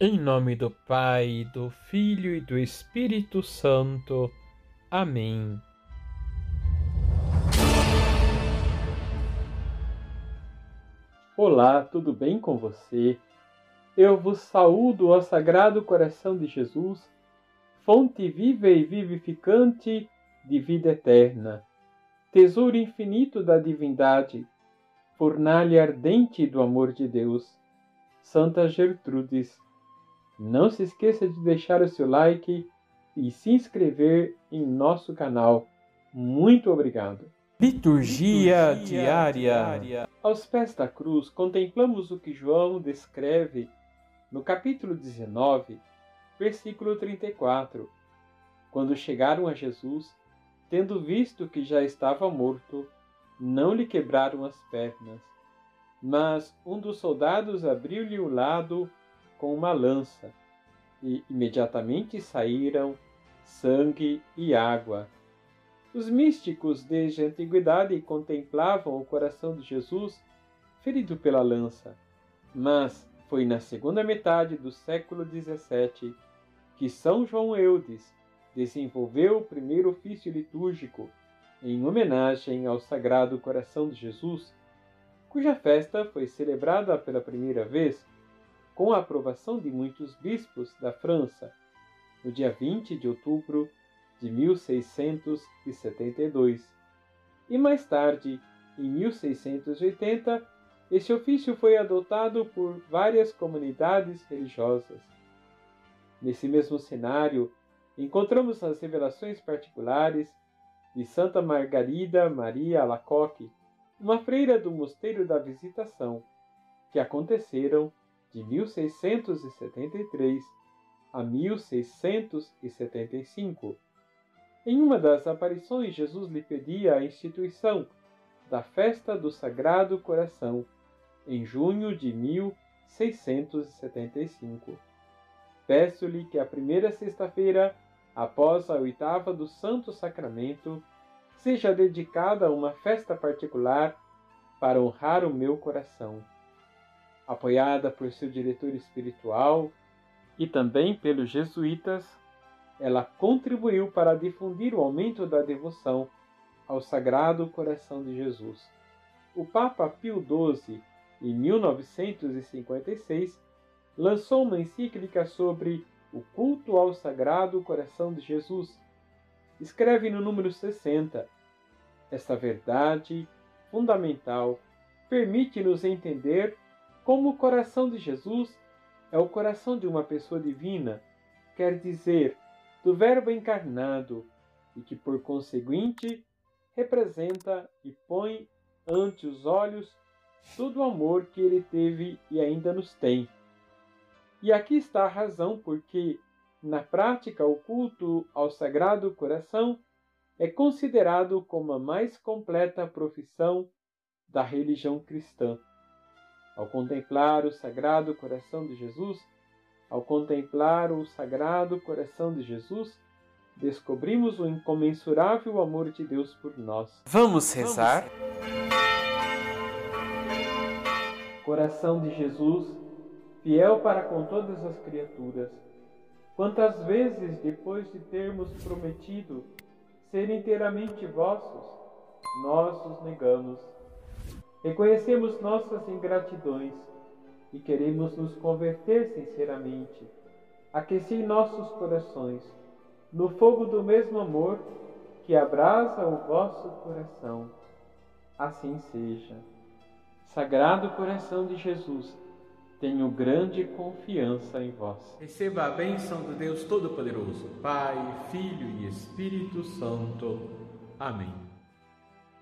Em nome do Pai, do Filho e do Espírito Santo. Amém. Olá, tudo bem com você? Eu vos saúdo ao Sagrado Coração de Jesus, fonte viva e vivificante de vida eterna, tesouro infinito da divindade, fornalha ardente do amor de Deus. Santa Gertrudes, não se esqueça de deixar o seu like e se inscrever em nosso canal. Muito obrigado. Liturgia, Liturgia diária. diária. Aos pés da cruz, contemplamos o que João descreve no capítulo 19, versículo 34. Quando chegaram a Jesus, tendo visto que já estava morto, não lhe quebraram as pernas. Mas um dos soldados abriu-lhe o lado com uma lança, e imediatamente saíram sangue e água. Os místicos desde a antiguidade contemplavam o coração de Jesus ferido pela lança, mas foi na segunda metade do século XVII que São João Eudes desenvolveu o primeiro ofício litúrgico em homenagem ao Sagrado Coração de Jesus, cuja festa foi celebrada pela primeira vez com a aprovação de muitos bispos da França, no dia 20 de outubro de 1672. E mais tarde, em 1680, esse ofício foi adotado por várias comunidades religiosas. Nesse mesmo cenário, encontramos as revelações particulares de Santa Margarida Maria Alacoque, uma freira do Mosteiro da Visitação, que aconteceram de 1673 a 1675. Em uma das aparições, Jesus lhe pedia a instituição da festa do Sagrado Coração, em junho de 1675. Peço-lhe que a primeira sexta-feira, após a oitava do Santo Sacramento, seja dedicada a uma festa particular para honrar o meu coração apoiada por seu diretor espiritual e também pelos jesuítas, ela contribuiu para difundir o aumento da devoção ao Sagrado Coração de Jesus. O Papa Pio XII, em 1956, lançou uma encíclica sobre o culto ao Sagrado Coração de Jesus. Escreve no número 60: Esta verdade fundamental permite-nos entender como o coração de Jesus é o coração de uma pessoa divina, quer dizer, do Verbo encarnado, e que, por conseguinte, representa e põe ante os olhos todo o amor que ele teve e ainda nos tem. E aqui está a razão porque, na prática, o culto ao Sagrado Coração é considerado como a mais completa profissão da religião cristã. Ao contemplar o Sagrado Coração de Jesus, ao contemplar o Sagrado Coração de Jesus, descobrimos o incomensurável amor de Deus por nós. Vamos rezar? Coração de Jesus, fiel para com todas as criaturas, quantas vezes depois de termos prometido ser inteiramente vossos, nós os negamos Reconhecemos nossas ingratidões e queremos nos converter sinceramente. Aqueci nossos corações no fogo do mesmo amor que abrasa o vosso coração. Assim seja. Sagrado coração de Jesus, tenho grande confiança em vós. Receba a bênção do Deus Todo-Poderoso, Pai, Filho e Espírito Santo. Amém.